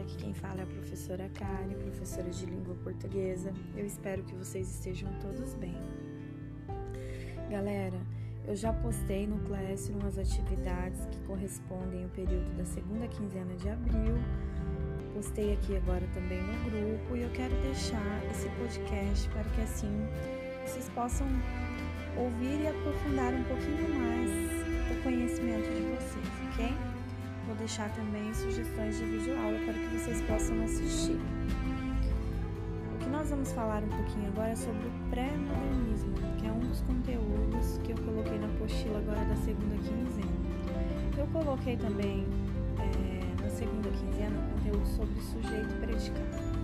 Aqui quem fala é a professora Karen, professora de língua portuguesa. Eu espero que vocês estejam todos bem. Galera, eu já postei no Classroom as atividades que correspondem ao período da segunda quinzena de abril. Postei aqui agora também no grupo e eu quero deixar esse podcast para que assim vocês possam ouvir e aprofundar um pouquinho mais deixar também sugestões de vídeo aula para que vocês possam assistir. O que nós vamos falar um pouquinho agora é sobre o pré-modernismo, que é um dos conteúdos que eu coloquei na apostila agora da segunda quinzena. Eu coloquei também é, na segunda quinzena o conteúdo sobre sujeito predicado.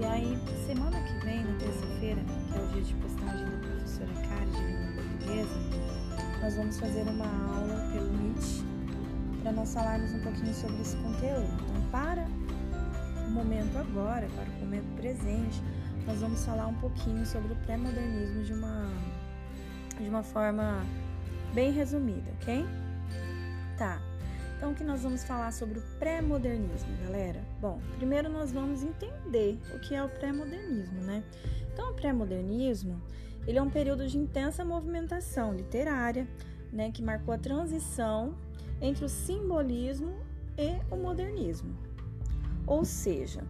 E aí, semana que vem, na terça-feira, que é o dia de postagem da professora Kari de língua portuguesa, nós vamos fazer uma aula pelo Meet para nós falarmos um pouquinho sobre esse conteúdo. Então, para o momento agora, para o momento presente, nós vamos falar um pouquinho sobre o pré-modernismo de uma, de uma forma bem resumida, ok? Tá. Então, o que nós vamos falar sobre o pré-modernismo, galera? Bom, primeiro nós vamos entender o que é o pré-modernismo, né? Então, o pré-modernismo, ele é um período de intensa movimentação literária, né, que marcou a transição entre o simbolismo e o modernismo. Ou seja,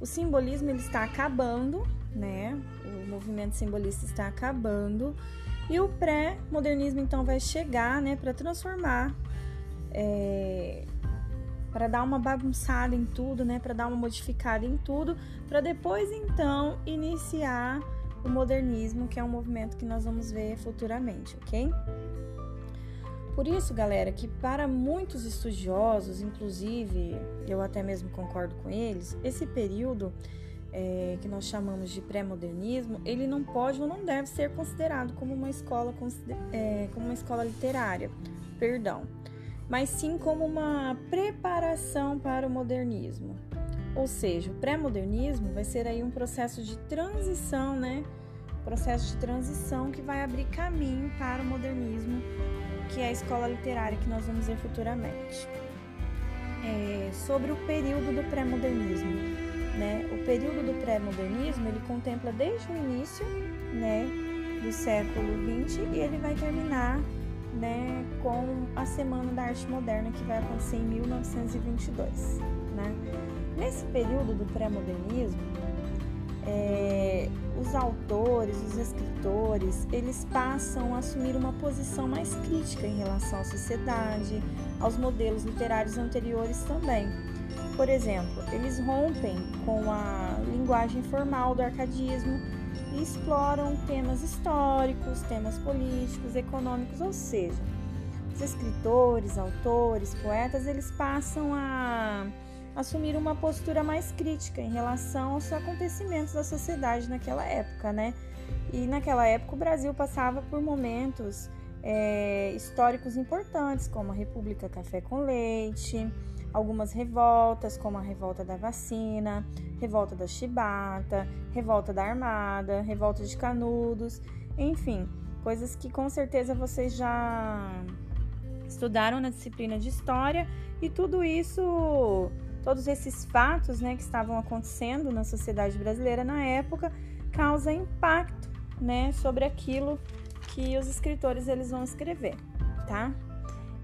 o simbolismo ele está acabando, né? O movimento simbolista está acabando e o pré-modernismo então vai chegar, né, para transformar é, para dar uma bagunçada em tudo, né? Para dar uma modificada em tudo, para depois então iniciar o modernismo, que é um movimento que nós vamos ver futuramente, ok? Por isso, galera, que para muitos estudiosos, inclusive eu até mesmo concordo com eles, esse período é, que nós chamamos de pré-modernismo, ele não pode ou não deve ser considerado como uma escola, é, como uma escola literária, perdão mas sim como uma preparação para o modernismo. Ou seja, o pré-modernismo vai ser aí um processo de transição, né? Processo de transição que vai abrir caminho para o modernismo, que é a escola literária que nós vamos ver futuramente. É, sobre o período do pré-modernismo, né? O período do pré-modernismo ele contempla desde o início, né, do século XX e ele vai terminar né, com a Semana da Arte Moderna que vai acontecer em 1922. Né? Nesse período do pré-modernismo, é, os autores, os escritores, eles passam a assumir uma posição mais crítica em relação à sociedade, aos modelos literários anteriores também. Por exemplo, eles rompem com a linguagem formal do arcadismo e exploram temas históricos, temas políticos, econômicos, ou seja, os escritores, autores, poetas, eles passam a assumir uma postura mais crítica em relação aos acontecimentos da sociedade naquela época, né? E naquela época o Brasil passava por momentos é, históricos importantes, como a República Café com Leite, algumas revoltas, como a revolta da vacina, revolta da chibata, revolta da armada, revolta de canudos, enfim, coisas que com certeza vocês já estudaram na disciplina de história e tudo isso, todos esses fatos, né, que estavam acontecendo na sociedade brasileira na época, causa impacto, né, sobre aquilo que os escritores eles vão escrever, tá?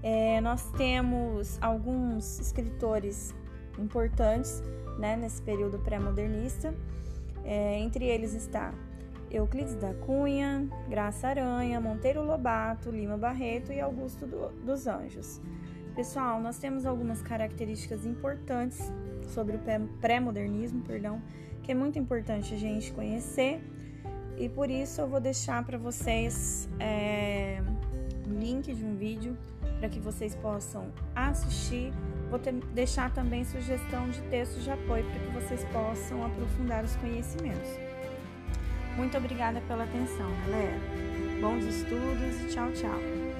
É, nós temos alguns escritores importantes né, nesse período pré-modernista. É, entre eles está Euclides da Cunha, Graça Aranha, Monteiro Lobato, Lima Barreto e Augusto do, dos Anjos. Pessoal, nós temos algumas características importantes sobre o pré-modernismo, perdão, que é muito importante a gente conhecer e por isso eu vou deixar para vocês é, um link de um vídeo para que vocês possam assistir. Vou ter, deixar também sugestão de textos de apoio para que vocês possam aprofundar os conhecimentos. Muito obrigada pela atenção, galera. Bons estudos e tchau, tchau.